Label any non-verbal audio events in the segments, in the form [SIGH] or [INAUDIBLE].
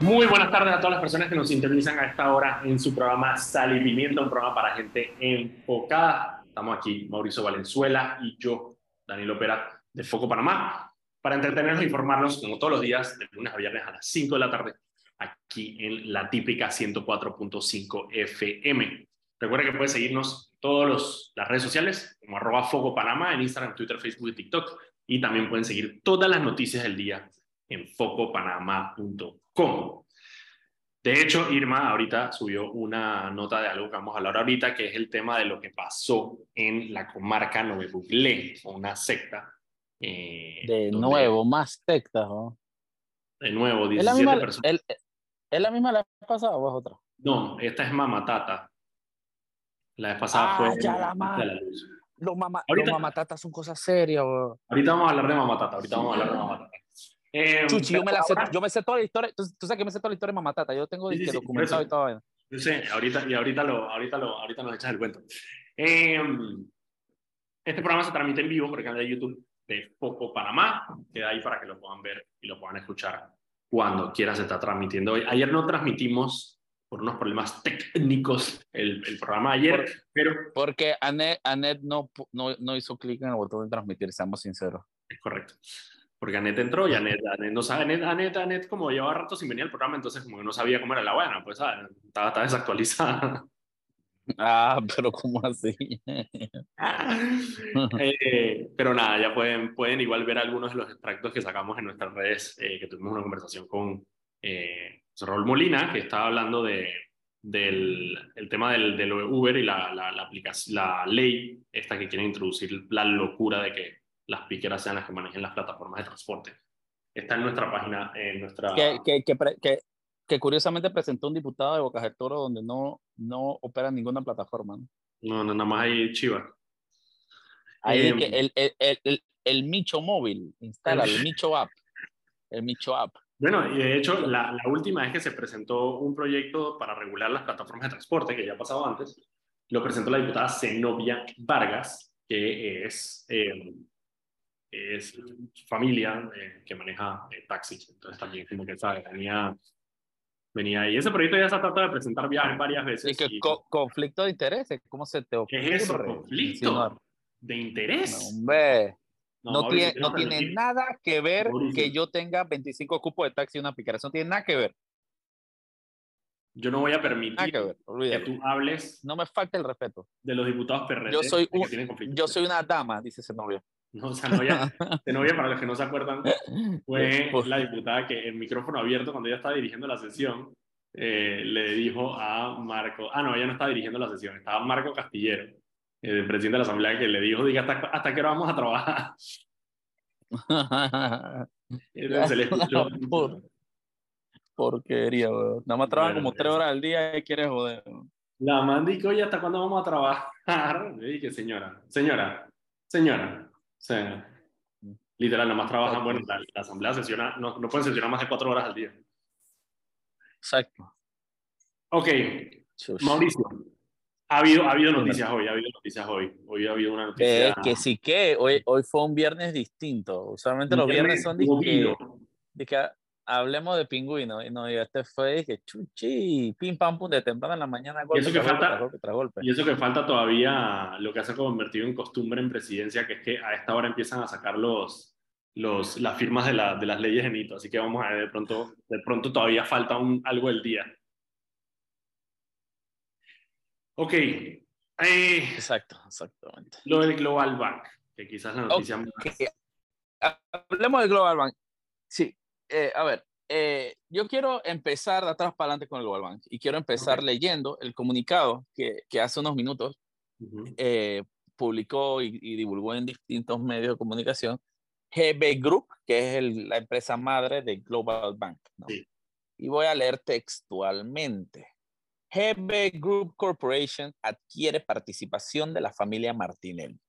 Muy buenas tardes a todas las personas que nos sintonizan a esta hora en su programa Sal y un programa para gente enfocada. Estamos aquí, Mauricio Valenzuela y yo, Daniel Opera, de Foco Panamá, para entretenernos e informarnos, como todos los días, de lunes a viernes a las 5 de la tarde, aquí en la típica 104.5 FM. Recuerda que puedes seguirnos en todas las redes sociales, como arroba Foco Panamá, en Instagram, Twitter, Facebook y TikTok. Y también pueden seguir todas las noticias del día en focopanamá.com. De hecho, Irma ahorita subió una nota de algo que vamos a hablar ahorita, que es el tema de lo que pasó en la comarca Nueve una secta. Eh, de nuevo, más sectas, ¿no? De nuevo, 17 ¿Es la misma, personas. ¿Es la misma la pasada o es otra? No, esta es Mamatata. La vez pasada ah, fue. Ya la, la luz. Los, mama, ahorita, los mamatatas son cosas serias. Ahorita vamos a hablar de mamatata. Ahorita vamos a hablar de mamatata. Eh, Chuchi, yo me, la sé, yo me sé toda la historia. Tú, tú, sabes que me sé toda la historia de mamatata. Yo tengo sí, sí, documentado y todo. Yo sé, ahorita, y ahorita, lo, ahorita, lo, ahorita nos echas el cuento. Eh, este programa se transmite en vivo por el canal de YouTube de Foco Panamá. Queda ahí para que lo puedan ver y lo puedan escuchar cuando quiera se está transmitiendo hoy. Ayer no transmitimos por unos problemas técnicos el, el programa ayer, pero... Porque Anet, Anet no, no, no hizo clic en el botón de transmitir, seamos sinceros. Es correcto. Porque Anet entró y Anet, [LAUGHS] Anet no sabe, Anet, Anet, Anet, como llevaba rato sin venir al programa, entonces como que no sabía cómo era la buena, pues ah, estaba, estaba desactualizada. Ah, pero ¿cómo así? [LAUGHS] eh, pero nada, ya pueden, pueden igual ver algunos de los extractos que sacamos en nuestras redes, eh, que tuvimos una conversación con eh, Rol Molina, que estaba hablando de, del el tema del, del Uber y la, la, la, la ley esta que quiere introducir la locura de que las piqueras sean las que manejen las plataformas de transporte. Está en nuestra página, en nuestra... Que, que, que, que, curiosamente presentó un diputado de Bocas del Toro donde no, no opera ninguna plataforma. No, no, nada más hay Chivas. Ahí eh, el, el, el, el, Micho móvil, instala el [LAUGHS] Micho app. El Micho app. Bueno, y de hecho, la, la, última vez que se presentó un proyecto para regular las plataformas de transporte, que ya ha pasado antes, lo presentó la diputada Zenobia Vargas, que es, eh, es familia eh, que maneja eh, taxis. Entonces también como que sabe, venía, venía ahí. Ese proyecto ya se ha tratado de presentar varias veces. ¿Y que conflicto de intereses? ¿Cómo se te ocurre? ¿Qué es eso? ¿Conflicto de interés? No, hombre. No, tiene, no tiene nada que ver que yo tenga 25 cupos de taxi y una piquera. no tiene nada que ver. Yo no voy a permitir que, tú hables. No me falta el respeto. De los diputados perretes. Yo soy, yo soy una dama, dice ese novio. No, esa novia, novia, para los que no se acuerdan, [LAUGHS] fue la diputada que en micrófono abierto, cuando ella estaba dirigiendo la sesión, eh, le dijo a Marco, ah, no, ella no estaba dirigiendo la sesión, estaba Marco Castillero, el presidente de la Asamblea, que le dijo, diga, ¿hasta, hasta qué hora vamos a trabajar? [LAUGHS] Entonces se le [LAUGHS] escuchó. Por, porquería, weón. Nada más trabaja como tres horas al día y quiere joder. La man dijo, oye, ¿hasta cuándo vamos a trabajar? Le dije, señora, señora, señora. O literal, nada más trabajan, bueno, la, la, asamblea sesiona, no, no pueden sesionar más de cuatro horas al día. Exacto. Ok, Mauricio, ha habido, ha habido noticias hoy, ha habido noticias hoy. Hoy ha habido una noticia. Eh, que sí que, hoy, hoy fue un viernes distinto. Usualmente los viernes son de que, hablemos de pingüino. Y no, y este fue que chuchi, pim pam pum, de temprano en la mañana. Golpe, y eso que falta, golpe, golpe. Y eso que falta todavía, lo que se ha convertido en costumbre en presidencia, que es que a esta hora empiezan a sacar los, los, las firmas de, la, de las leyes de Nito. Así que vamos a ver, de pronto, de pronto todavía falta un, algo del día. Ok. Eh, Exacto, exactamente. Lo del Global Bank, que quizás la noticia okay. Hablemos del Global Bank. Sí, eh, a ver, eh, yo quiero empezar de atrás para adelante con el Global Bank y quiero empezar okay. leyendo el comunicado que, que, hace unos minutos uh -huh. eh, publicó y, y, divulgó en distintos medios de comunicación GB Group, que es el, la empresa madre de Global Bank. ¿no? Sí. Y voy a leer textualmente. GB Group Corporation adquiere participación de la familia Martinelli.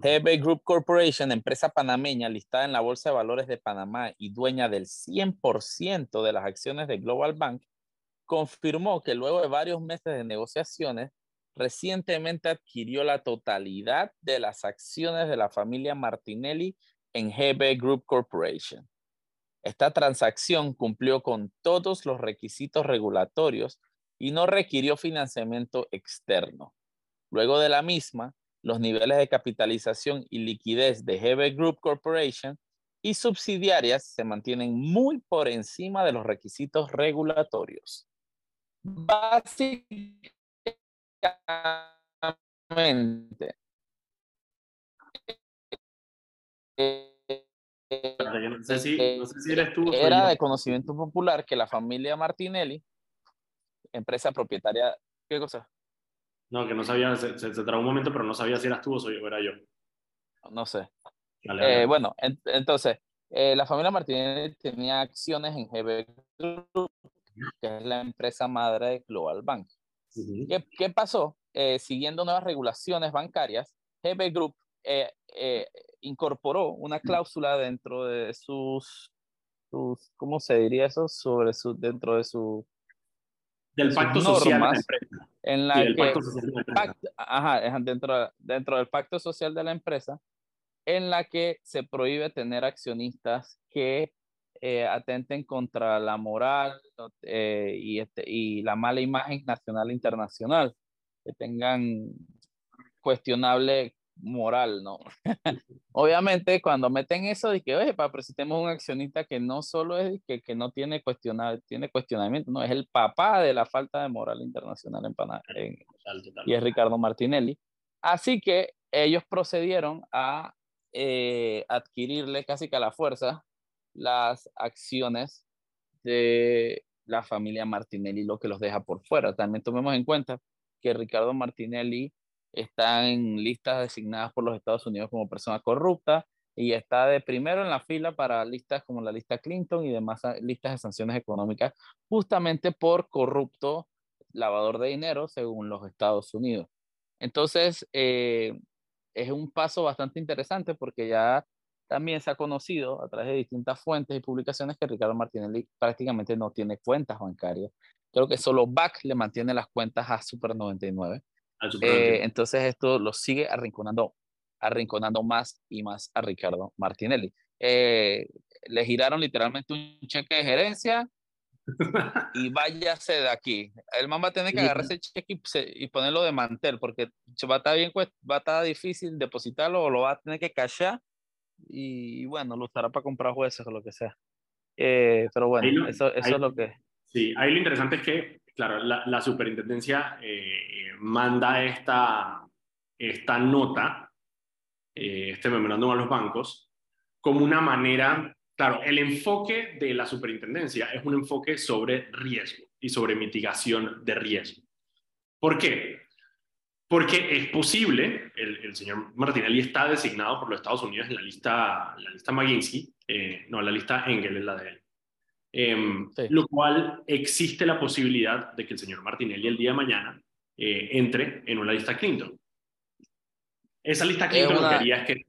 GB Group Corporation, empresa panameña listada en la Bolsa de Valores de Panamá y dueña del 100% de las acciones de Global Bank, confirmó que luego de varios meses de negociaciones, recientemente adquirió la totalidad de las acciones de la familia Martinelli en GB Group Corporation. Esta transacción cumplió con todos los requisitos regulatorios y no requirió financiamiento externo. Luego de la misma, los niveles de capitalización y liquidez de GB Group Corporation y subsidiarias se mantienen muy por encima de los requisitos regulatorios. Básicamente, no sé si, eres tú. Era de conocimiento popular que la familia Martinelli, empresa propietaria, ¿qué cosa? No, que no sabía, se, se, un momento, pero no sabía si eras tú o, soy, era yo. No sé. Eh, bueno, entonces, eh, la familia Martinelli tenía acciones en GB Group, que es la empresa madre de Global Bank. ¿Qué, ¿Qué, pasó? Eh, siguiendo nuevas regulaciones bancarias, GB Group incorporó una cláusula dentro de sus, sus, ¿cómo se diría eso? Sobre su, dentro de su del pacto social de la empresa. En la que, ajá, dentro, dentro del pacto social de la empresa, en la que se prohíbe tener accionistas que eh, atenten contra la moral eh, y, este, y la mala imagen nacional e internacional, que tengan cuestionable moral, ¿no? [LAUGHS] Obviamente, cuando meten eso de que, oye, pero si tenemos un accionista que no solo es que, que no tiene, cuestionar, tiene cuestionamiento, no, es el papá de la falta de moral internacional en Panamá, y es Ricardo Martinelli. Así que ellos procedieron a eh, adquirirle casi que a la fuerza las acciones de la familia Martinelli, lo que los deja por fuera. También tomemos en cuenta que Ricardo Martinelli está en listas designadas por los Estados Unidos como persona corrupta y está de primero en la fila para listas como la lista Clinton y demás listas de sanciones económicas, justamente por corrupto lavador de dinero según los Estados Unidos. Entonces, eh, es un paso bastante interesante porque ya también se ha conocido a través de distintas fuentes y publicaciones que Ricardo Martinelli prácticamente no tiene cuentas bancarias. Creo que solo BAC le mantiene las cuentas a Super 99. Eh, entonces esto lo sigue arrinconando, arrinconando más y más a Ricardo Martinelli. Eh, le giraron literalmente un cheque de gerencia [LAUGHS] y váyase de aquí. El man va a tener que agarrar ese cheque y, ponerlo de mantel porque va a estar bien, va a estar difícil depositarlo o lo va a tener que cachar y, bueno, lo usará para comprar jueces o lo que sea. Eh, pero bueno, eso, eso es lo que... Sí, ahí lo interesante es que Claro, la, superintendencia eh, manda esta, esta nota, eh, este memorándum a los bancos, como una manera, claro, el enfoque de la superintendencia es un enfoque sobre riesgo y sobre mitigación de riesgo. ¿Por qué? Porque es posible, el, señor Martinelli está designado por los Estados Unidos en la lista, la lista McGinsey, eh, no, la lista Engel es la de él. Em, lo cual existe la posibilidad de que el señor Martinelli el día de mañana eh, entre en una lista Clinton. Esa lista Clinton lo que haría es que...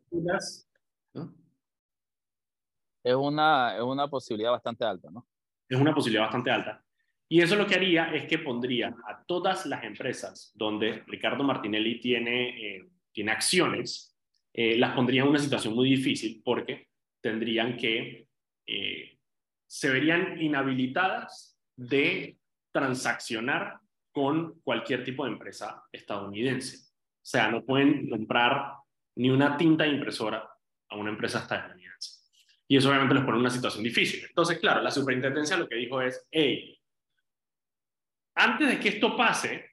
Es, una, es una posibilidad bastante alta, ¿no? Es una posibilidad bastante alta. Y eso lo que haría es que pondría a todas las empresas donde Ricardo Martinelli tiene, eh, tiene acciones, eh, las pondría en una situación muy difícil porque tendrían que se verían inhabilitadas de transaccionar con cualquier tipo de empresa estadounidense. O sea, no pueden comprar ni una tinta impresora a una empresa estadounidense. Y eso obviamente les pone en una situación difícil. Entonces, claro, la superintendencia lo que dijo es, hey, antes de que esto pase,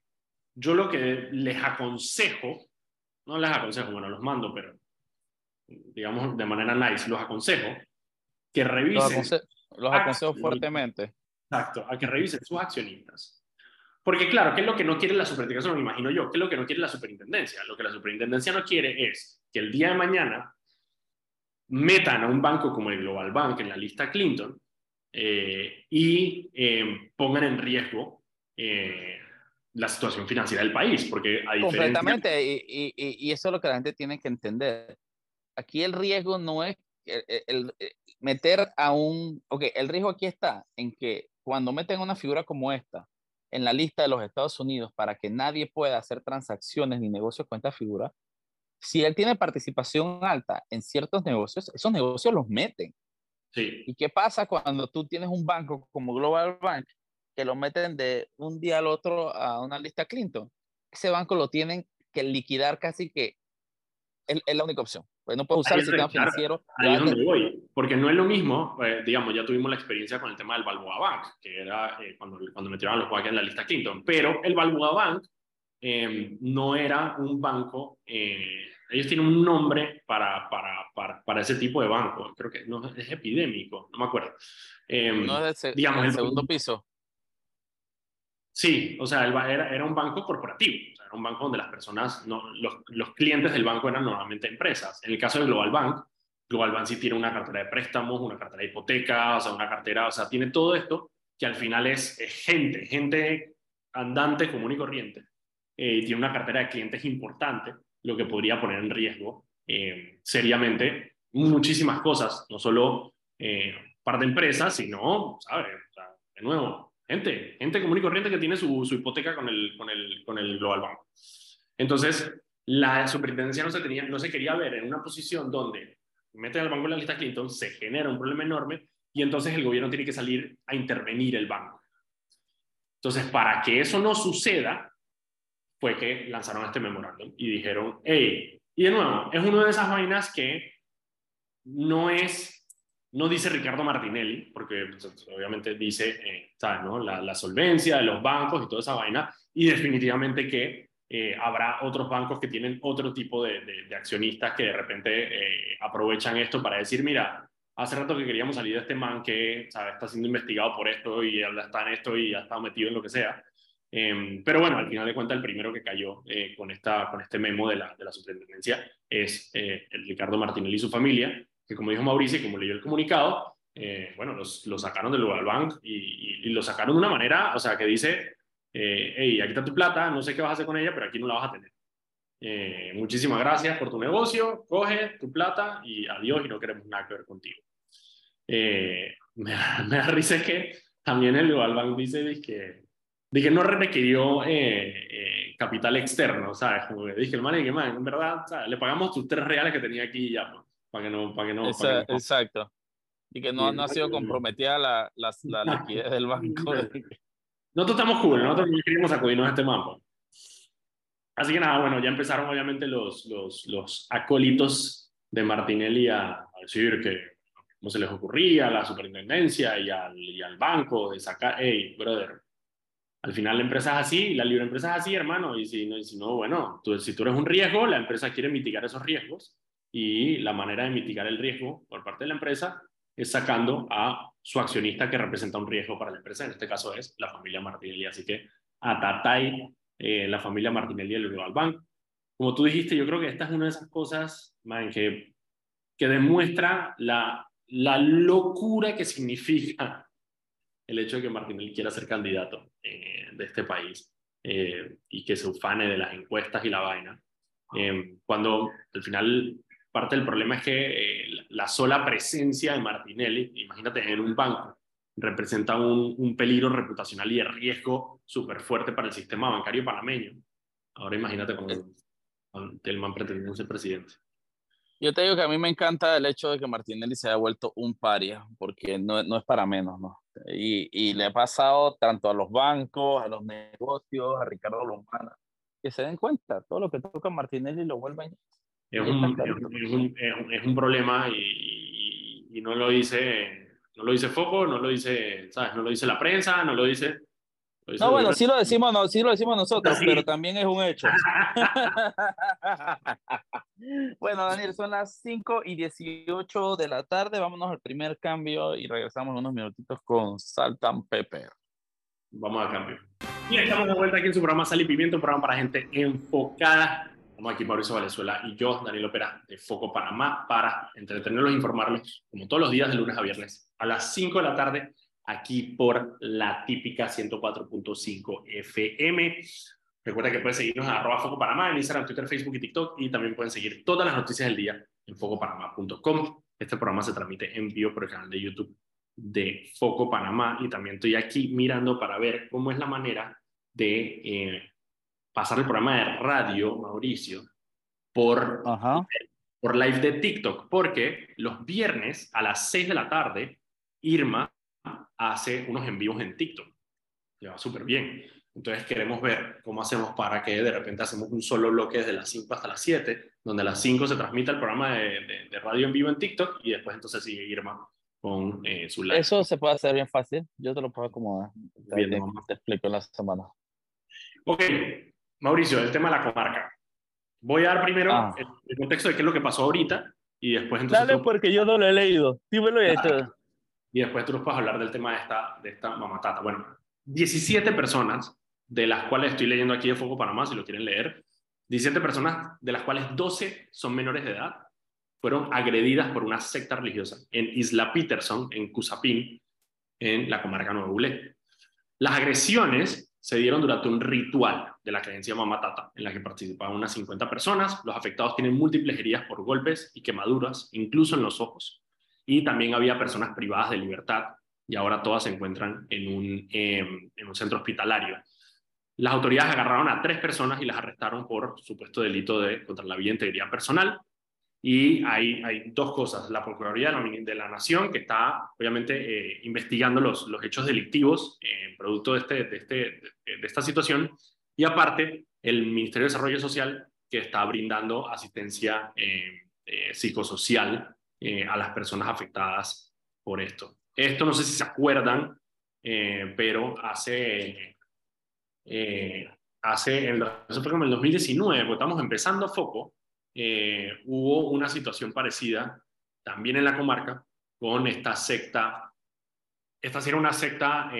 yo lo que les aconsejo, no les aconsejo, bueno, los mando, pero digamos de manera nice, los aconsejo que revisen. Los aconsejo fuertemente. Exacto, a que revisen sus accionistas. Porque claro, ¿qué es lo que no quiere la superintendencia? Me imagino yo, ¿qué es lo que no quiere la superintendencia? Lo que la superintendencia no quiere es que el día de mañana metan a un banco como el Global Bank en la lista Clinton eh, y eh, pongan en riesgo eh, la situación financiera del país. Porque a Completamente, y, y, y, eso es lo que la gente tiene que entender. Aquí el riesgo no es el, meter a un, ok, el riesgo aquí está en que cuando meten una figura como esta en la lista de los Estados Unidos para que nadie pueda hacer transacciones ni negocios con esta figura, si él tiene participación alta en ciertos negocios, esos negocios los meten. Sí. ¿Y qué pasa cuando tú tienes un banco como Global Bank que lo meten de un día al otro a una lista Clinton? Ese banco lo tienen que liquidar casi que es, es la única opción. Pues no puede usar el sistema financiero. Ahí es donde voy, porque no es lo mismo, eh, digamos, ya tuvimos la experiencia con el tema del Balboa Bank, que era eh, cuando, cuando metieron a los Wagen en la lista Clinton, pero el Balboa Bank eh, no era un banco, ellos tienen un nombre para, para, para, para, ese tipo de banco, creo que no, es epidémico, no me acuerdo. no es el, digamos, el segundo piso. Sí, o sea, era, era un banco corporativo, era un banco donde las personas, no, los, los, clientes del banco eran normalmente empresas. En el caso de Global Bank, Global Bank sí tiene una cartera de préstamos, una cartera de hipotecas, o sea, una cartera, o sea, tiene todo esto que al final es, gente, gente andante común y corriente. Eh, tiene una cartera de clientes importante, lo que podría poner en riesgo eh, seriamente muchísimas cosas, no solo eh, par de empresas, sino, ¿sabes? O sea, de nuevo, Gente, gente común y corriente que tiene su, hipoteca con el, Global Bank. Entonces, la superintendencia no se, tenía, no se quería ver en una posición donde mete al banco en la lista Clinton, se genera un problema enorme y entonces el gobierno tiene que salir a intervenir el banco. Entonces, para que eso no suceda, fue que lanzaron este memorándum y dijeron, hey, y de nuevo, es una de esas vainas que no es no dice Ricardo Martinelli, porque pues, obviamente dice, eh. La, solvencia de los bancos y toda esa vaina, y definitivamente que eh, habrá otros bancos que tienen otro tipo de, accionistas que de repente eh, aprovechan esto para decir, mira, hace rato que queríamos salir de este man que ¿sabes? está siendo investigado por esto y está en esto y ha estado metido en lo que sea. Em, pero bueno, al final de cuentas, el primero que cayó con, esta, con este memo de la, de la superintendencia es Ricardo Martinelli y su familia, que como dijo Mauricio y como leyó el comunicado, eh, bueno, los, los, sacaron del Global Bank y, y, lo sacaron de una manera, o sea, que dice, eh, hey, aquí está tu plata, no sé qué vas a hacer con ella, pero aquí no la vas a tener. Eh, muchísimas gracias por tu negocio, coge tu plata y adiós y no queremos nada que ver contigo. Eh, [LAUGHS] me, me, da risa que también el Global Bank dice que, que no requirió capital externo, ¿sabes? Como que dije, el man, que man, en verdad, le pagamos tus tres reales que tenía aquí y ya, pues para que no, para que no, Exacto. Y que no, no ha sido comprometida la, la, la [LAUGHS] liquidez del banco. Nosotros estamos cool, nosotros no queríamos acudirnos a este mapa. Así que nada, bueno, ya empezaron obviamente los, los, los acólitos de Martinelli a, a decir que no se les ocurría a la superintendencia y al, y al banco de sacar, hey, brother, al final la empresa es así, la libre empresa es así, hermano, y si no, y si no bueno, tú, si tú eres un riesgo, la empresa quiere mitigar esos riesgos y la manera de mitigar el riesgo por parte de la empresa es sacando a su accionista que representa un riesgo para la empresa, en este caso es la familia Martinelli. Así que Atatay, eh, la familia Martinelli del Global Bank. Como tú dijiste, yo creo que esta es una de esas cosas man, que, que demuestra la, la locura que significa el hecho de que Martinelli quiera ser candidato eh, de este país eh, y que se ufane de las encuestas y la vaina. Eh, cuando al final parte del problema es que eh, la sola presencia de Martinelli, imagínate, en un banco, representa un, un peligro reputacional y de riesgo súper fuerte para el sistema bancario panameño. Ahora imagínate cuando, el man pretendiendo ser presidente. Yo te digo que a mí me encanta el hecho de que Martinelli se haya vuelto un paria, porque no, no es para menos, ¿no? Y, y, le ha pasado tanto a los bancos, a los negocios, a Ricardo Lombana, que se den cuenta, todo lo que toca Martinelli lo vuelven es un, es un, es un, problema y, y, no lo dice no lo dice Foco, no lo dice, ¿sabes? No lo dice la prensa, no lo dice... no, bueno, sí lo decimos, no, sí lo decimos nosotros, pero también es un hecho. [LAUGHS] bueno, Daniel, son las 5 y 18 de la tarde. Vámonos al primer cambio y regresamos unos minutitos con Saltan Pepper. Vamos al cambio. Y estamos de vuelta aquí en su programa Sal y Pimiento, un programa para gente enfocada Estamos aquí Mauricio Valenzuela y yo, Daniel Opera, de Foco Panamá, para entretenerlos e informarlos, como todos los días de lunes a viernes, a las 5 de la tarde, aquí por la típica 104.5 FM. Recuerda que pueden seguirnos en arroba Foco Panamá en Instagram, Twitter, Facebook y TikTok y también pueden seguir todas las noticias del día en focopanamá.com. Este programa se transmite en vivo por el canal de YouTube de Foco Panamá y también estoy aquí mirando para ver cómo es la manera de eh, pasar el programa de radio, Mauricio, por por live de TikTok, porque los viernes a las 6 de la tarde, Irma hace unos en vivos en TikTok. Lleva súper bien. Entonces queremos ver cómo hacemos para que de repente hacemos un solo bloque desde las 5 hasta las 7, donde a las 5 se transmite el programa de, de, radio en vivo en TikTok y después entonces sigue Irma con eh, su live. Eso se puede hacer bien fácil. Yo te lo puedo acomodar. Bien, te, te, explico en la semana. Ok, Mauricio, el tema de la comarca. Voy a dar primero ah. el, contexto de qué es lo que pasó ahorita y después entonces... Dale, porque yo no lo he leído. Dímelo y Y después tú nos puedes hablar del tema de esta, de esta mamatata. Bueno, 17 personas de las cuales estoy leyendo aquí de Foco Panamá, si lo quieren leer, 17 personas, de las cuales 12 son menores de edad, fueron agredidas por una secta religiosa en Isla Peterson, en Cusapín, en la comarca Nueva Bulé. Las agresiones se dieron durante un ritual de la creencia Mamatata, en la que participaban unas 50 personas. Los afectados tienen múltiples heridas por golpes y quemaduras, incluso en los ojos. Y también había personas privadas de libertad, y ahora todas se encuentran en un, em, en un centro hospitalario. Las autoridades agarraron a tres personas y las arrestaron por supuesto delito de contra la vida e integridad personal. Y hay, hay dos cosas. La Procuraduría de la, Nación, que está obviamente eh, investigando los, los hechos delictivos eh, producto de, este, de, este, de, esta situación. Y aparte, el Ministerio de Desarrollo Social, que está brindando asistencia eh, psicosocial a las personas afectadas por esto. Esto no sé si se acuerdan, pero hace eh, hace, en el 2019, porque estamos empezando foco, eh, hubo una situación parecida también en la comarca con esta secta, esta era una secta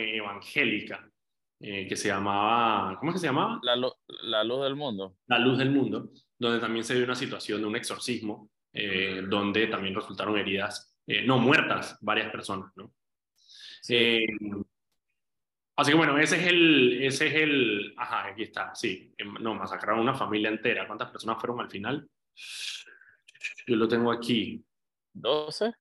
eh, que se llamaba, ¿cómo es que se llamaba? La, la, Luz del Mundo. La Luz del Mundo, donde también se dio una situación de un exorcismo, donde también resultaron heridas, no muertas, varias personas, ¿no? Sí. Así que bueno, ese es el, ese es el, ajá, aquí está, sí, em, no, masacraron una familia entera. ¿Cuántas personas fueron al final? Yo lo tengo aquí. 12.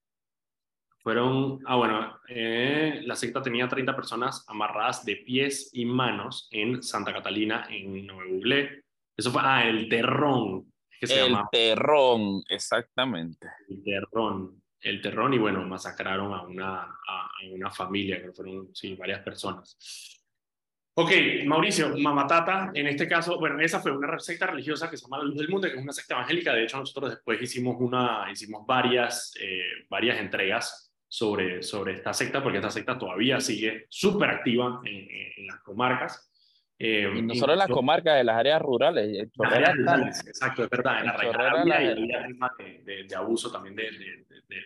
Fueron, ah, bueno, eh, la secta tenía 30 personas amarradas de pies y manos en Santa Catalina, en Nuevo Eso fue, ah, el terrón. Que se el terrón, exactamente. El terrón el terrón y bueno, masacraron a una, a, una familia, que fueron sí, varias personas. Ok, Mauricio, Mamatata, en este caso, bueno, esa fue una secta religiosa que se llama La Luz del Mundo, que es una secta evangélica. De hecho, nosotros después hicimos, una, hicimos varias, eh, varias entregas sobre, sobre esta secta, porque esta secta todavía sigue súper activa en, en, las comarcas. Eh, y no solo en las comarcas, en las áreas rurales. Las áreas rurales, exacto, es verdad. En la región y de, de, abuso también de,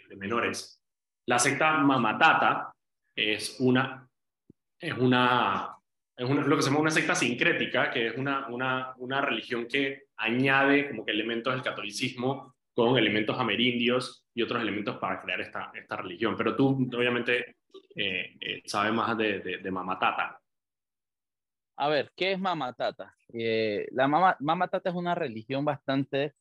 de, menores. La secta Mamatata es una, es una, es una, lo que se llama una secta sincrética, que es una, una, una religión que añade como que elementos del catolicismo con elementos amerindios y otros elementos para crear esta, esta religión. Pero tú, obviamente, eh, eh, sabes más de, de Mamatata. A ver, ¿qué es Mamatata? Eh, la Mama, Mamatata es una religión bastante,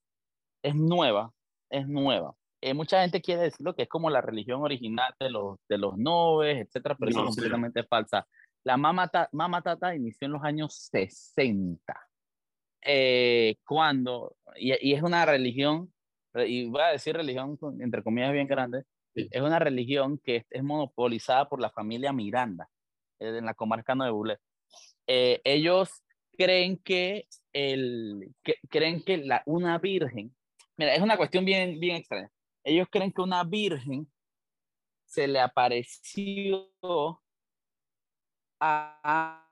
es nueva, es nueva. Eh, mucha gente quiere decirlo que es como la religión original de los, de los noves, etcétera, pero es completamente falsa. La Mamatata, Mamatata inició en los años 60, eh, cuando, y, y, es una religión, y voy a decir religión entre comillas bien grande, es una religión que es, es, monopolizada por la familia Miranda, en la comarca de Bulet. Eh, ellos creen que, el, que, creen que la, una virgen, mira, es una cuestión bien, bien extraña. Ellos creen que una virgen se le apareció a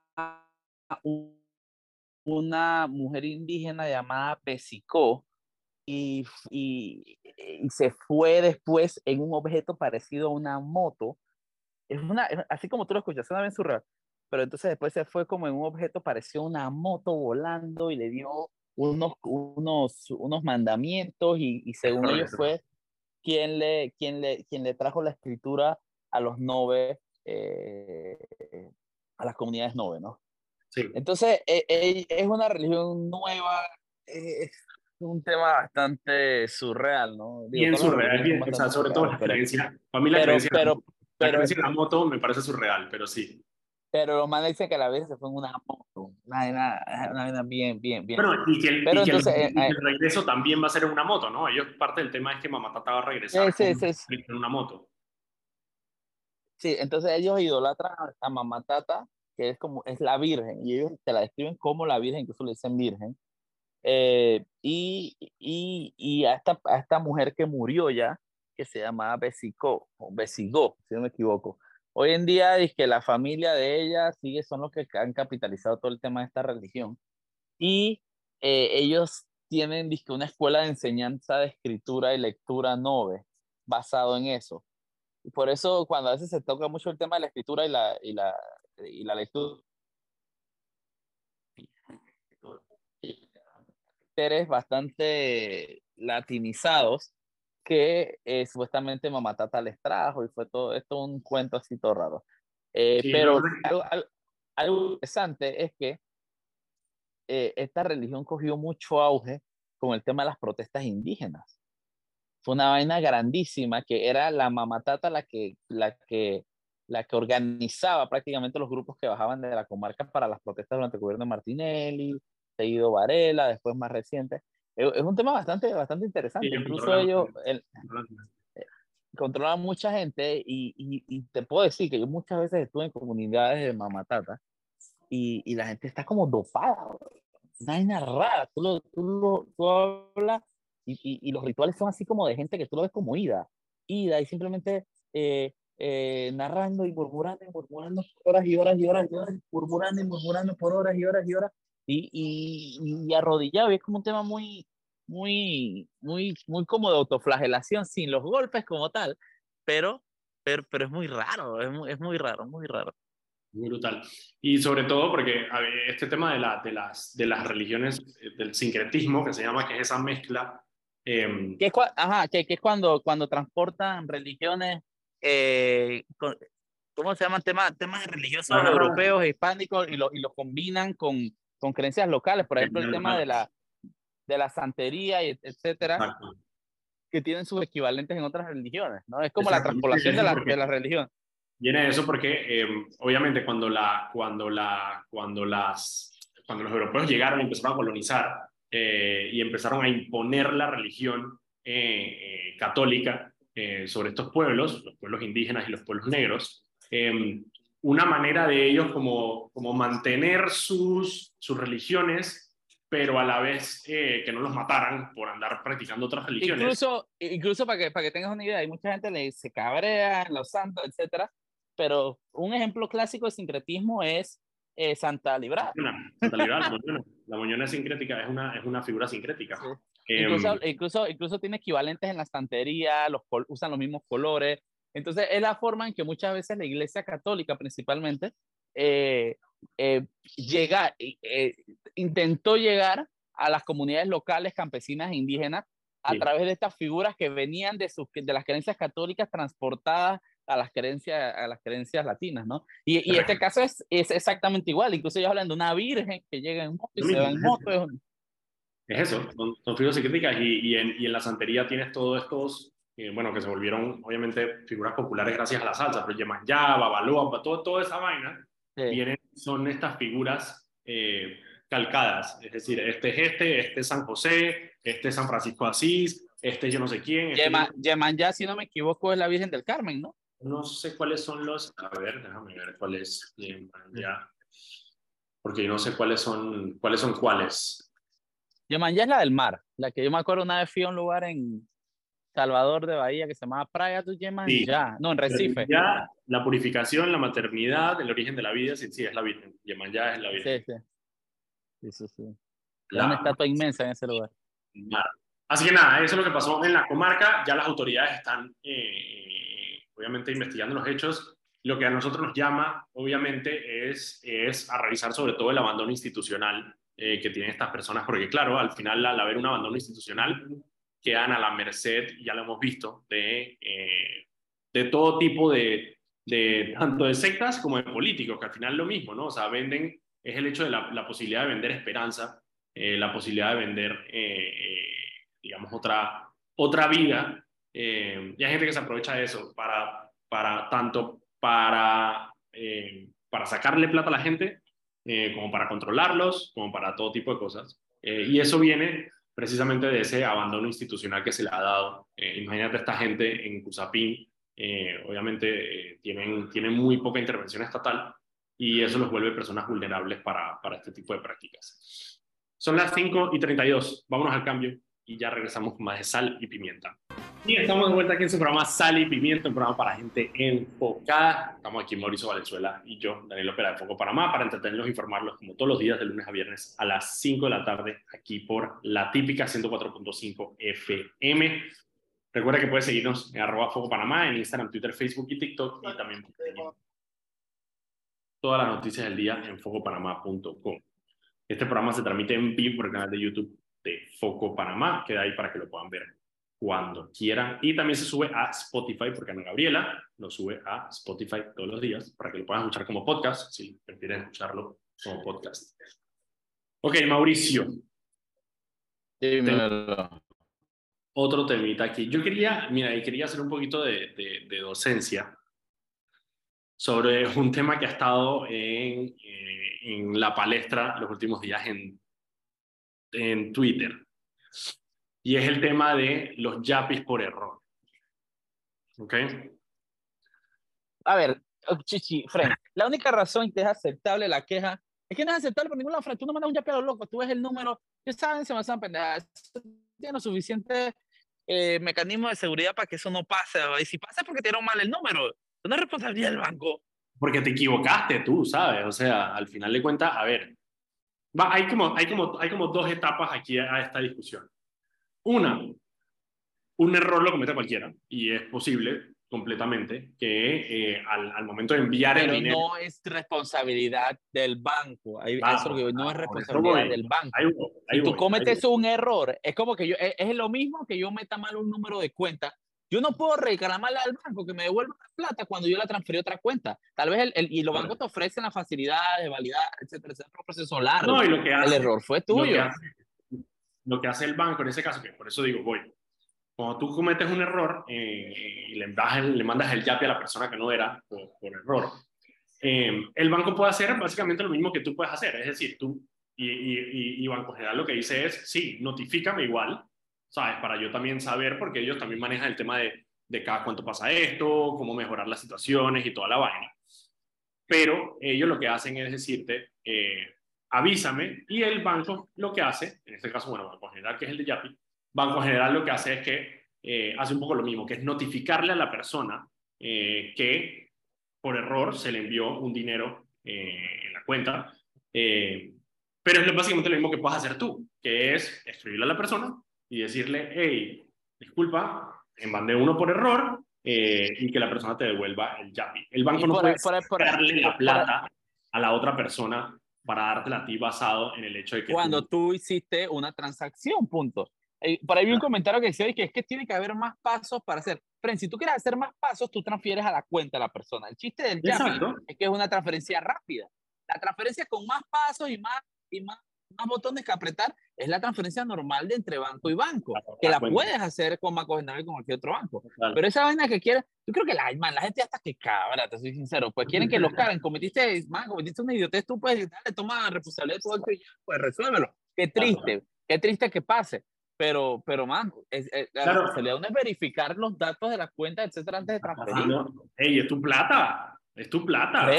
una mujer indígena llamada Pesicó y, y, y, se fue después en un objeto parecido a una moto. Es una, así como tú lo escuchas, suena bien surreal pero entonces después se fue como en un objeto, pareció una moto volando y le dio unos, unos, unos mandamientos y, y según ellos fue quien le, quien, le, quien le trajo la escritura a los nove, eh, a las comunidades nove, ¿no? Sí. Entonces, e, e, es una religión nueva, es un tema bastante surreal, ¿no? bien surreal, bien, o sea, sobre todo la creencia, familia pero, creencia, pero, pero, la la moto me parece surreal, pero sí. Pero los manes dicen que la vez se fue en una moto, una vaina, bien, bien, bien. Bueno, y que, el, Pero entonces, eh, el, regreso también va a ser en una moto, ¿no? Ellos, parte del tema es que Mamá Tata va a regresar sí, sí, sí. en una moto. Sí, entonces ellos idolatran a Mamá Tata, que es como, es la Virgen, y ellos te la describen como la Virgen, incluso le dicen Virgen. Eh, y, y, y a, esta, a esta mujer que murió ya, que se llamaba Besico, o Besigó, si no me equivoco, Hoy en día es que la familia de ella sigue, son los que han capitalizado todo el tema de esta religión. Y eh, ellos tienen una escuela de enseñanza de escritura y lectura nove basado en eso. Y por eso cuando a veces se toca mucho el tema de la escritura y la, y la, y la lectura, seres bastante latinizados que eh, supuestamente Mamá Tata les trajo y fue todo esto un cuento así todo raro. Eh, pero algo, interesante es que eh, esta religión cogió mucho auge con el tema de las protestas indígenas. Fue una vaina grandísima que era la Mamá Tata la que, la que, la que organizaba prácticamente los grupos que bajaban de la comarca para las protestas durante el gobierno de Martinelli, seguido Varela, después más reciente es un tema bastante, bastante interesante. Incluso ellos el, eh, controlan mucha gente y, y, te puedo decir que yo muchas veces estuve en comunidades de mamatata y, y la gente está como dopada. Una rara. Tú, lo, tú, lo, tú hablas y, y, los rituales son así como de gente que tú lo ves como ida. Ida y simplemente eh, eh, narrando y murmurando y murmurando por horas y horas y horas y horas, murmurando y murmurando por horas y horas y horas y, y, y arrodillado. Y es como un tema muy, muy, muy, muy como de autoflagelación, sin los golpes como tal, pero, pero, pero es muy raro, es muy, es muy raro, muy raro. Muy brutal. Y sobre todo porque este tema de, la, de, las, de las religiones, eh, del sincretismo, que se llama, que es esa mezcla. Eh, que, es, ajá, que, que, es cuando, cuando transportan religiones, eh, ¿cómo se llaman? Temas, temas religiosos europeos, hispánicos, y los y lo combinan con, con creencias locales, por ejemplo, el tema de la, de la santería, etcétera, que tienen sus equivalentes en otras religiones, ¿no? Es como la transpolación de la, de la religión. Viene eso porque, em, obviamente, cuando, la, cuando, la, cuando, las, cuando los europeos llegaron y empezaron a colonizar eh, y empezaron a imponer la religión eh, eh, católica sobre estos pueblos, los pueblos indígenas y los pueblos negros, em, una manera de ellos como, como mantener sus, sus religiones, pero a la vez eh, que no los mataran por andar practicando otras religiones. Incluso, incluso para, que, para que tengas una idea, hay mucha gente le se cabrea los santos, etcétera, pero un ejemplo clásico de sincretismo es eh, Santa Librada. Santa Librada, la moñona sincrética es una, es una figura sincrética. Em, incluso, incluso, incluso, tiene equivalentes en la santería, los, usan los mismos colores, entonces, es la forma en que muchas veces la Iglesia Católica principalmente eh, eh, llega, eh, intentó llegar a las comunidades locales, campesinas e indígenas a través de estas figuras que venían de, sus, de las creencias católicas transportadas a las creencias, a las creencias latinas, ¿no? Y, y este caso es, es exactamente igual, incluso ellos hablan de una virgen que llega en moto y se va en moto. Es eso, son, son figuras críticas y, y, en, y en la santería tienes todos estos bueno, que se volvieron obviamente figuras populares gracias a la salsa, pero Yemayá, Babalúa, todo, toda esa vaina, vienen, son estas figuras eh, calcadas, es decir, este es este, este es San José, este es San Francisco de Asís, este yo no sé quién. Este Yemayá, si no me equivoco, es la Virgen del Carmen, ¿no? No sé cuáles son los, a ver, déjame ver cuál es porque yo no sé cuáles son, cuáles son cuáles. Yemayá es la del mar, la que yo me acuerdo una vez fui a un lugar en, Salvador de Bahía que se llamaba Praia tu ya no, en Recife. Ya, la purificación, la maternidad, el origen de la vida, sí, sí, es la Virgen. ya es la Virgen. Sí, sí. Sí, sí, una estatua inmensa en ese lugar. Así que nada, eso es lo que pasó en la comarca. Ya las autoridades están, eh, obviamente, investigando los hechos. Lo que a nosotros nos llama, obviamente, es, es a revisar sobre todo el abandono institucional eh, que tienen estas personas, porque claro, al final, al haber un abandono institucional, quedan a la merced, ya lo hemos visto, de, eh, de todo tipo de, tanto de sectas como de políticos, que al final lo mismo, ¿no? O sea, venden, es el hecho de la, posibilidad de vender esperanza, eh, la posibilidad de vender, eh, digamos, otra, otra vida. y hay gente que se aprovecha de eso para, para tanto para, para sacarle plata a la gente, eh, como para controlarlos, como para todo tipo de cosas. Eh, y eso viene precisamente de ese abandono institucional que se le ha dado. Eh, imagínate esta gente en Cusapín, obviamente tienen, tienen muy poca intervención estatal y eso los vuelve personas vulnerables para, para este tipo de prácticas. Son las 5 y 32, vámonos al cambio y ya regresamos con más de sal y pimienta. Y estamos de vuelta aquí en su programa Sal y Pimiento, un programa para gente enfocada. Estamos aquí Mauricio Valenzuela y yo, Daniel Opera de Foco Panamá, para entretenerlos e informarlos como todos los días de lunes a viernes a las 5 de la tarde aquí por la típica 104.5 FM. Recuerda que puedes seguirnos en arroba Foco Panamá en Instagram, Twitter, Facebook y TikTok y también todas las noticias del día en focopanamá.com. Este programa se transmite en vivo por el canal de YouTube de Foco Panamá, queda ahí para que lo puedan ver cuando quieran. Y también se sube a Spotify, porque Ana Gabriela lo sube a Spotify todos los días para que lo puedan escuchar como podcast, si prefieren escucharlo como podcast. Ok, Mauricio. Otro temita aquí. Yo quería, mira, y quería hacer un poquito de, de, docencia sobre un tema que ha estado en, eh, en la palestra los últimos días en, en Twitter y es el tema de los yapis por error. ¿Ok? A ver, oh, Chichi, Fred, la única razón que es aceptable la queja es que no es aceptable por ninguna Fred. Tú no mandas un yapi a lo loco, tú ves el número, ya saben, se me hacen pendejadas. Tiene suficiente eh, mecanismo de seguridad para que eso no pase. Y si pasa es porque tiene mal el número. No es responsabilidad del banco. Porque te equivocaste tú, ¿sabes? O sea, al final de cuentas, a ver, va, hay, como, hay, como, hay como dos etapas aquí a esta discusión. Una, un error lo comete cualquiera y es posible completamente que eh, al, momento de enviar el dinero... no es responsabilidad del banco. eso que no es responsabilidad del banco. si tú cometes un error, es como que yo, es, lo mismo que yo meta mal un número de cuenta. Yo no puedo reclamarle al banco que me devuelva la plata cuando yo la transferí a otra cuenta. Tal vez el, y los bancos te ofrecen la facilidad de validar, etcétera, etcétera, un proceso largo. No, y lo que el error fue tuyo lo que hace el banco en ese caso, que por eso digo, voy, cuando tú cometes un error eh, y le, le mandas el YAPI a la persona que no era por, error, eh, el banco puede hacer básicamente lo mismo que tú puedes hacer. Es decir, tú y, y, y, Banco General lo que dice es, sí, notifícame igual, ¿sabes? Para yo también saber, porque ellos también manejan el tema de, de cada cuánto pasa esto, cómo mejorar las situaciones y toda la vaina. Pero ellos lo que hacen es decirte, eh, avísame y el banco lo que hace, en este caso, bueno, Banco General, que es el de Yapi, Banco General lo que hace es que eh, hace un poco lo mismo, que es notificarle a la persona eh, que por error se le envió un dinero eh, en la cuenta, pero es básicamente lo mismo que puedes hacer tú, que es escribirle a la persona y decirle, hey, disculpa, mandé uno por error, y que la persona te devuelva el Yapi. El banco no puede darle la plata a la otra persona para dártela a ti basado en el hecho de que... Cuando tú, hiciste una transacción, punto. Eh, por ahí vi un comentario que decía que es que tiene que haber más pasos para hacer. Pero si tú quieres hacer más pasos, tú transfieres a la cuenta de la persona. El chiste del Yapi es que es una transferencia rápida. La transferencia con más pasos y más, y más más botones que apretar, es la transferencia normal de entre banco y banco, que la puedes hacer con Banco General y con cualquier otro banco. Pero esa vaina que quieres, yo creo que la, man, la gente hasta que cabra, te soy sincero, pues quieren que los caguen, cometiste, man, cometiste una idiotez, tú puedes, dale, toma responsabilidad de todo y pues resuélvelo. Qué triste, qué triste que pase. Pero, pero man, es, la responsabilidad es verificar los datos de la cuenta, etcétera, antes de transferir. Ey, es tu plata. Es tu plata.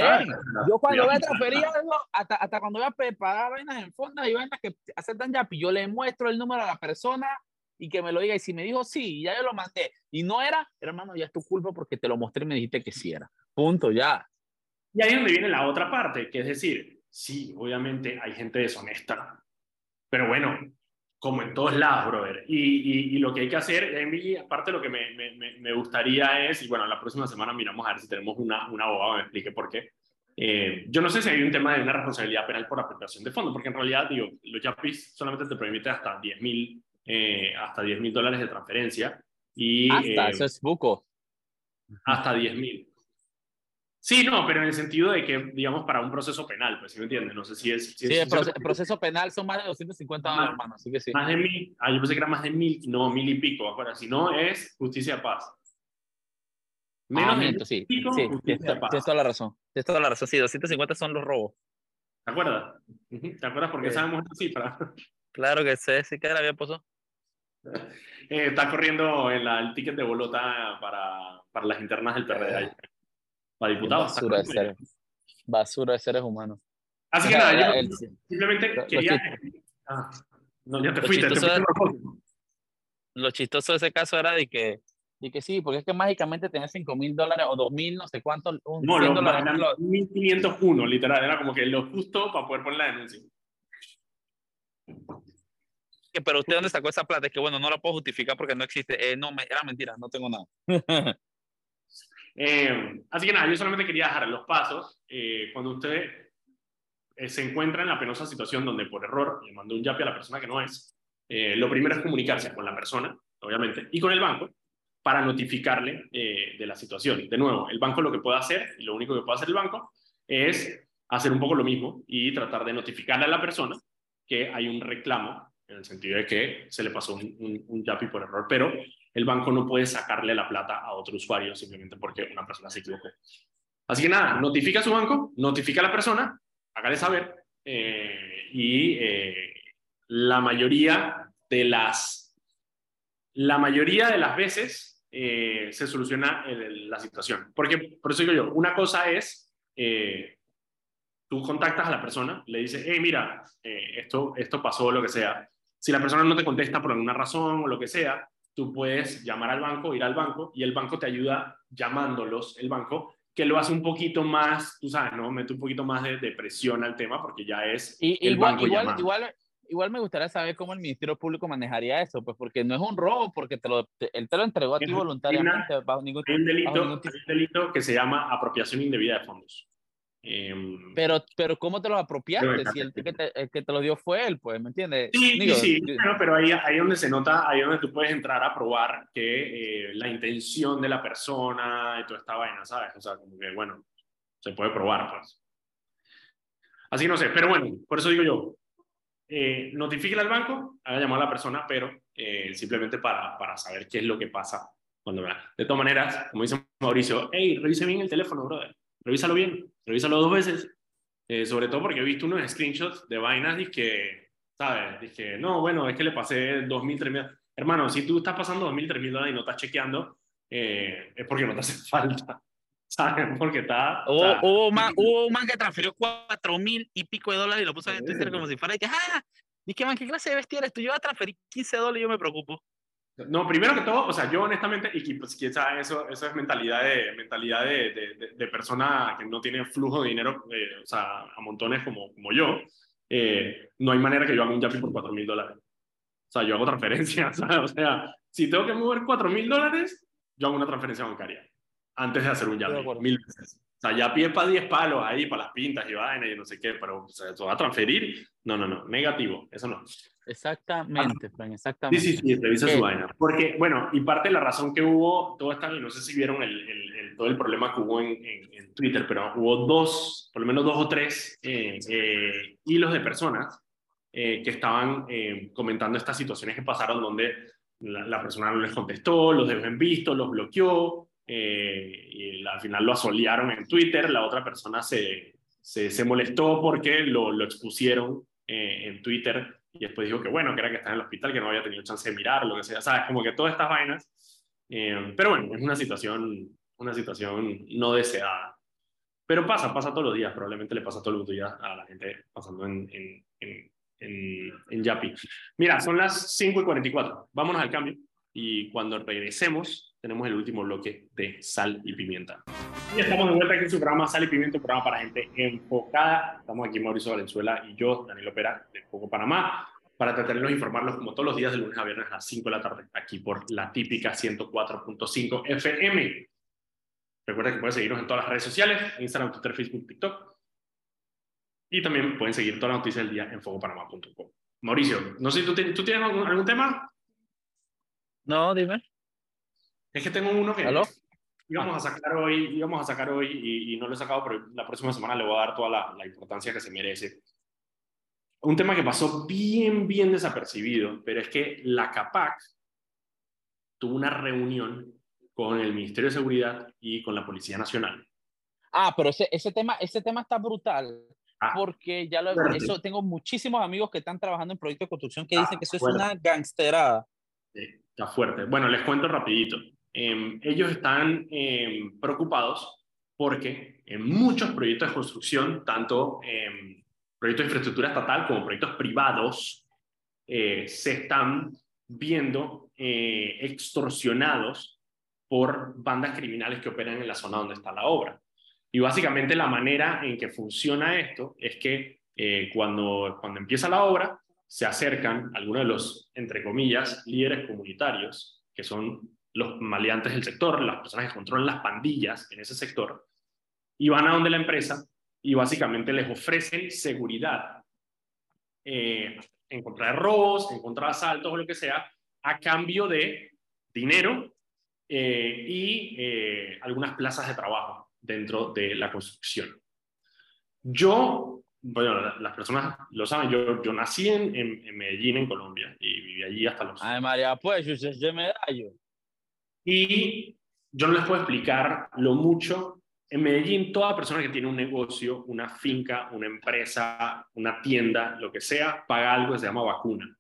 Yo cuando voy a transferir algo, hasta, hasta cuando voy a preparar vainas en fonda y vainas que aceptan ya, yo le muestro el número a la persona y que me lo diga. Y si me dijo sí, ya yo lo mandé. Y no era, hermano, ya es tu culpa porque te lo mostré y me dijiste que sí era. Punto, ya. Y ahí es donde viene la otra parte, que es decir, sí, obviamente hay gente deshonesta. Pero bueno, como en todos lados, brother. Y, y, lo que hay que hacer, mí, aparte lo que me, me, me, gustaría es, y bueno, la próxima semana miramos a ver si tenemos una, una abogada que me explique por qué. Eh, yo no sé si hay un tema de una responsabilidad penal por aplicación de fondos, porque en realidad, digo, los YAPIs solamente te permite hasta 10 mil eh, hasta 10 mil dólares de transferencia. Y, hasta, eh, eso es buco. Hasta 10 mil. Sí, no, pero en el sentido de que, digamos, para un proceso penal, pues, ¿sí me entiendes? No sé si es... sí, el, proceso, penal son más de 250 dólares, hermano, así que sí. Más de mil, ah, yo pensé que era más de mil, no, mil y pico, ahora, si no es justicia paz. Menos ah, sí, sí, tienes, toda la razón. Tienes toda la razón, sí, 250 son los robos. ¿Te acuerdas? ¿Te acuerdas por qué sabemos esta cifra? [LAUGHS] Claro que sé, sí que era bien, puso. Eh, está corriendo el, el ticket de bolota para, para las internas del PRD. Para diputados. Basura de, seres, basura de seres humanos. Así que nada, yo simplemente quería... Ah, no, ya te fuiste. lo chistoso de ese caso era de que y que sí, porque es que mágicamente tenía 5 mil dólares o 2 mil, no sé cuánto. Un, no, lo, eran 1501, literal. Era como que lo justo para poder poner la denuncia. Pero usted, ¿dónde sacó esa plata? Es que bueno, no la puedo justificar porque no existe. Eh, no, me, era mentira, no tengo nada. [LAUGHS] eh, así que nada, yo solamente quería dejar los pasos. Eh, cuando usted eh, se encuentra en la penosa situación donde por error le mandó un yapi a la persona que no es, eh, lo primero es comunicarse con la persona, obviamente, y con el banco para notificarle eh, de la situación. De nuevo, el banco lo que puede hacer, y lo único que puede hacer el banco, es hacer un poco lo mismo y tratar de notificarle a la persona que hay un reclamo, en el sentido de que se le pasó un, un, YAPI por error, pero el banco no puede sacarle la plata a otro usuario simplemente porque una persona se equivocó. Así que nada, notifica a su banco, notifica a la persona, hágale saber, eh, y eh, la mayoría de las la mayoría de las veces eh, se soluciona la situación. Porque, por eso digo yo, una cosa es, tú contactas a la persona, le dices, hey, mira, esto, esto pasó, lo que sea. Si la persona no te contesta por alguna razón o lo que sea, tú puedes llamar al banco, ir al banco y el banco te ayuda llamándolos, el banco, que lo hace un poquito más, tú sabes, ¿no? Mete un poquito más de, presión al tema porque ya es y, el igual, banco igual, igual, igual me gustaría saber cómo el Ministerio Público manejaría eso, pues porque no es un robo, porque te lo, él te lo entregó a ti voluntariamente. bajo ningún, hay, un delito, un delito que se llama apropiación indebida de fondos. Em, pero, pero ¿cómo te lo apropiaste? Si el que te, que te lo dio fue él, pues, ¿me entiendes? Sí, sí, pero ahí, ahí donde se nota, ahí donde tú puedes entrar a probar que eh, la intención de la persona y toda esta vaina, ¿sabes? O sea, como que, bueno, se puede probar, pues. Así no sé, pero bueno, por eso digo yo, eh, notifique al banco, haga llamar a la persona, pero eh, simplemente para, para saber qué es lo que pasa cuando. De todas maneras, como dice Mauricio, hey, revise bien el teléfono, brother. Revísalo bien, revísalo dos veces. Eh, sobre todo porque he visto unos screenshots de vainas y que, ¿sabes? Dije, no, bueno, es que le pasé 2.000, 3.000. Hermano, si tú estás pasando 2.000, 3.000 dólares y no estás chequeando, eh, es porque no te hace [LAUGHS] falta. ¿Sabes? Porque está. Hubo, hubo, man, hubo un man que transfirió cuatro mil y pico de dólares y lo puso en Twitter como si fuera y que, ah, que man, ¿qué clase de bestia eres tú? Yo voy a transferir 15 dólares y yo me preocupo. No, primero que todo, o sea, yo honestamente, y pues sabe, eso, eso es mentalidad de, mentalidad de, de, de, persona que no tiene flujo de dinero, eh, o sea, a montones como, como yo. Eh, no hay manera que yo haga un Yapi por 4 mil dólares. O sea, yo hago transferencias, [LAUGHS] o sea, si tengo que mover 4 mil dólares, yo hago una transferencia bancaria antes de hacer un llave, mil veces. O sea, ya pie para 10 palos ahí, para las pintas y vainas y no sé qué, pero o sea, ¿eso va a transferir? No, no, no, negativo, eso no. Exactamente, Frank, exactamente. Sí, sí, sí, revisa su vaina. Porque, bueno, y parte de la razón que hubo, todo esta, no sé si vieron el, el, todo el problema que hubo en, en, Twitter, pero hubo dos, por lo menos dos o tres eh, eh, hilos de personas eh, que estaban comentando estas situaciones que pasaron donde la, la, persona no les contestó, los dejó en visto, los bloqueó, eh, y al final lo asolearon en Twitter, la otra persona se, se, molestó porque lo, lo expusieron eh, en Twitter y después dijo que bueno, que era que estaba en el hospital, que no había tenido chance de mirar, lo que sea, sabes, como que todas estas vainas. Eh, pero bueno, es una situación, una situación no deseada. Pero pasa, pasa todos los días, probablemente le pasa todos los días a la gente pasando en, en, en, en, en Yapi. Mira, son las 5 y 44, vámonos al cambio y cuando regresemos tenemos el último bloque de sal y pimienta. Y estamos de vuelta aquí en su programa Sal y Pimienta, un programa para gente enfocada. Estamos aquí Mauricio Valenzuela y yo, Daniel Opera, de Poco Panamá, para tratarlos e informarlos como todos los días de lunes a viernes a las 5 de la tarde, aquí por la típica 104.5 FM. Recuerda que pueden seguirnos en todas las redes sociales, Instagram, Twitter, Facebook, TikTok. Y también pueden seguir todas las noticias del día en fogopanamá.com. Mauricio, no sé, ¿tú, ¿tú tienes algún, algún tema? No, dime. Es que tengo uno que íbamos a sacar hoy, íbamos a sacar hoy y, no lo he sacado, pero la próxima semana le voy a dar toda la, la, importancia que se merece. Un tema que pasó bien, bien desapercibido, pero es que la CAPAC tuvo una reunión con el Ministerio de Seguridad y con la Policía Nacional. Ah, pero ese, ese, tema, ese tema está brutal. Ah, porque ya lo eso tengo muchísimos amigos que están trabajando en proyectos de construcción que dicen que eso es una gangsterada. Sí, está fuerte. Bueno, les cuento rapidito. Em, ellos están em, preocupados porque en muchos proyectos de construcción, tanto eh, proyectos de infraestructura estatal como proyectos privados, eh, se están viendo eh, extorsionados por bandas criminales que operan en la zona donde está la obra. Y básicamente la manera en que funciona esto es que eh, cuando, cuando empieza la obra, se acercan algunos de los, entre comillas, líderes comunitarios, que son los maleantes del sector, las personas que controlan las pandillas en ese sector, y van a donde la empresa y básicamente les ofrecen seguridad eh, en contra de robos, en contra de asaltos o lo que sea, a cambio de dinero eh, y eh, algunas plazas de trabajo dentro de la construcción. Yo, bueno, las personas lo saben, yo, yo nací en, en, Medellín, en Colombia, y viví allí hasta los... Ay, María, pues, yo soy medallo. Y yo no les puedo explicar lo mucho. En Medellín, toda persona que tiene un negocio, una finca, una empresa, una tienda, lo que sea, paga algo que se llama vacuna,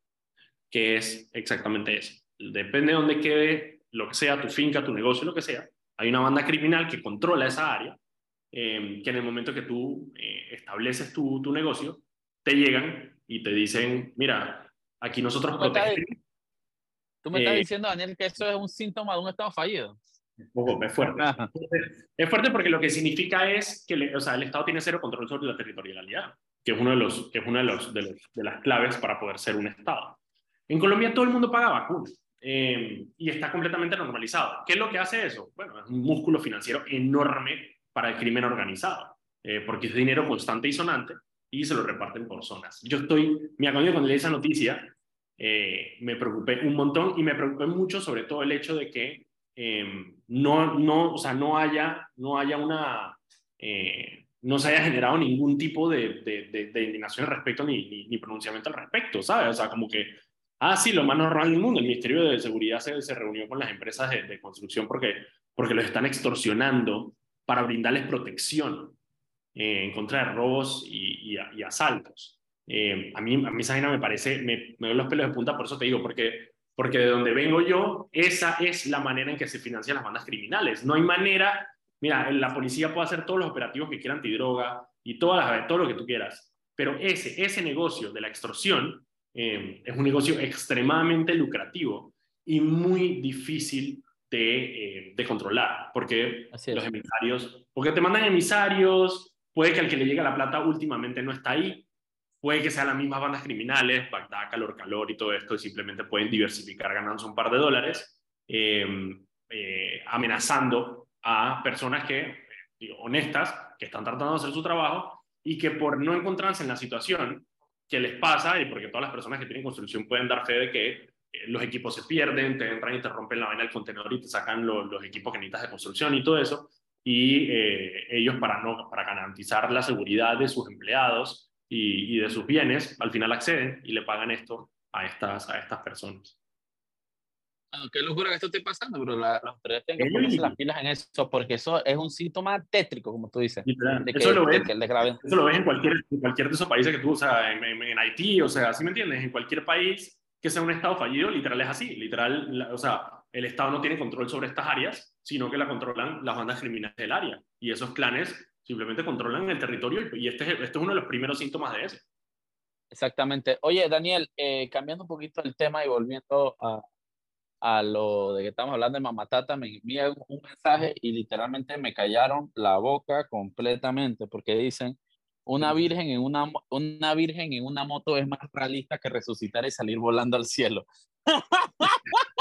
que es exactamente eso. Depende de dónde quede lo que sea, tu finca, tu negocio, lo que sea. Hay una banda criminal que controla esa área, eh, que en el momento que tú eh, estableces tu, tu, negocio, te llegan y te dicen, mira, aquí nosotros protegemos Tú me estás eh, diciendo, Daniel, que eso es un síntoma de un estado fallido. es fuerte. Es fuerte porque lo que significa es que o sea, el Estado tiene cero control sobre la territorialidad, que es uno de los, que es uno de, los, de, de las claves para poder ser un Estado. En Colombia todo el mundo paga vacunas eh, y está completamente normalizado. ¿Qué es lo que hace eso? Bueno, es un músculo financiero enorme para el crimen organizado, eh, porque es dinero constante y sonante y se lo reparten por zonas. Yo estoy, me acabo de cuando leí esa noticia, eh, me preocupé un montón y me preocupé mucho sobre todo el hecho de que em, no, no, o sea, no haya, no haya una, eh, no se haya generado ningún tipo de, de, de, indignación al respecto ni, ni, pronunciamiento al respecto, ¿sabes? O sea, como que, ah, sí, lo más normal del mundo, el Ministerio de Seguridad se, se reunió con las empresas de, construcción porque, porque los están extorsionando para brindarles protección eh, en contra de robos y, y asaltos. Eh, a, mí, a mí esa vaina me parece, me, me doy los pelos de punta, por eso te digo, porque, porque de donde vengo yo, esa es la manera en que se financian las bandas criminales. No hay manera, mira, la policía puede hacer todos los operativos que quieran antidroga y todas las, todo lo que tú quieras, pero ese, ese negocio de la extorsión eh, es un negocio extremadamente lucrativo y muy difícil de, eh, de controlar, porque los emisarios, porque te mandan emisarios, puede que al que le llegue la plata últimamente no está ahí, Puede que sean las mismas bandas criminales, Bagdad, Calor, Calor y todo esto, y simplemente pueden diversificar ganándose un par de dólares, em, eh, amenazando a personas que, digo, honestas, que están tratando de hacer su trabajo y que por no encontrarse en la situación que les pasa, y porque todas las personas que tienen construcción pueden dar fe de que eh, los equipos se pierden, te entran y te rompen la vaina del contenedor y te sacan los equipos que necesitas de construcción y todo eso, y eh, ellos para, no, para garantizar la seguridad de sus empleados, y, de sus bienes, al final acceden y le pagan esto a estas, a estas personas. Bueno, qué locura que esto esté pasando, pero la, los tres tienen que ponerse las pilas en eso, porque eso es un síntoma tétrico, como tú dices. eso, lo ves, eso lo ves en cualquier, en cualquier de esos países que tú, o sea, en, en, Haití, o sea, ¿sí me entiendes? En cualquier país que sea un Estado fallido, literal es así. Literal, o sea, el Estado no tiene control sobre estas áreas, sino que la controlan las bandas criminales del área. Y esos clanes simplemente controlan el territorio y este, este es uno de los primeros síntomas de eso. Exactamente. Oye, Daniel, eh, cambiando un poquito el tema y volviendo a, a lo de que estamos hablando de Mamatata, me envía un, mensaje y literalmente me callaron la boca completamente porque dicen, una virgen en una, una virgen en una moto es más realista que resucitar y salir volando al cielo. [LAUGHS]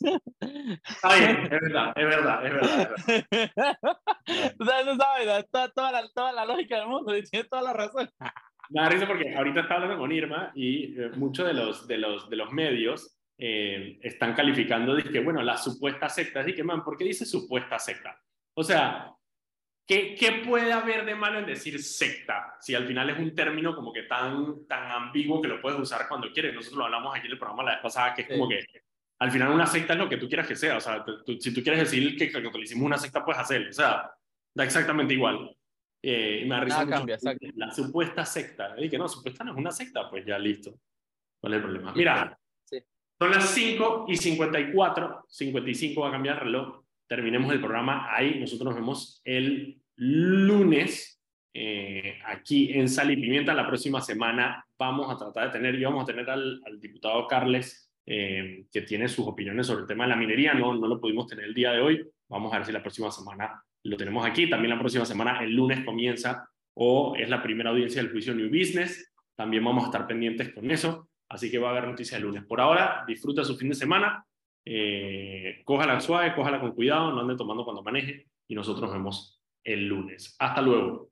Está bien, es verdad, es verdad, es verdad. Es verdad. [LAUGHS] no sabes, toda, toda, la, toda la lógica del mundo, tiene toda la razón. Me da risa porque ahorita está hablando con Irma y eh, muchos de los, de, los, de los medios eh, están calificando, que bueno, la supuesta secta, así que, man, ¿por qué dice supuesta secta? O sea, ¿qué, ¿qué, puede haber de malo en decir secta? Si al final es un término como que tan, tan ambiguo que lo puedes usar cuando quieres. Nosotros lo hablamos aquí en el programa la vez pasada, que es como que al final una secta es lo que tú quieras que sea. O sea, si tú quieres decir que el catolicismo es una secta, puedes hacerlo. O sea, da exactamente igual. Eh, me la supuesta secta. Y que no, supuesta no es una secta, pues ya listo. ¿Cuál es el problema? Mira, son las 5 y 54, 55 va a cambiar el reloj. Terminemos el programa ahí. Nosotros nos vemos el lunes eh, aquí en Sal y Pimienta. La próxima semana vamos a tratar de tener, y vamos a tener al, diputado Carles, eh, que tiene sus opiniones sobre el tema de la minería. No, no lo pudimos tener el día de hoy. Vamos a ver si la próxima semana lo tenemos aquí. También la próxima semana, el lunes, comienza o es la primera audiencia del juicio New Business. También vamos a estar pendientes con eso. Así que va a haber noticias el lunes. Por ahora, disfruta su fin de semana. Eh, cójala suave, cójala con cuidado, no ande tomando cuando maneje. Y nosotros nos vemos el lunes. Hasta luego.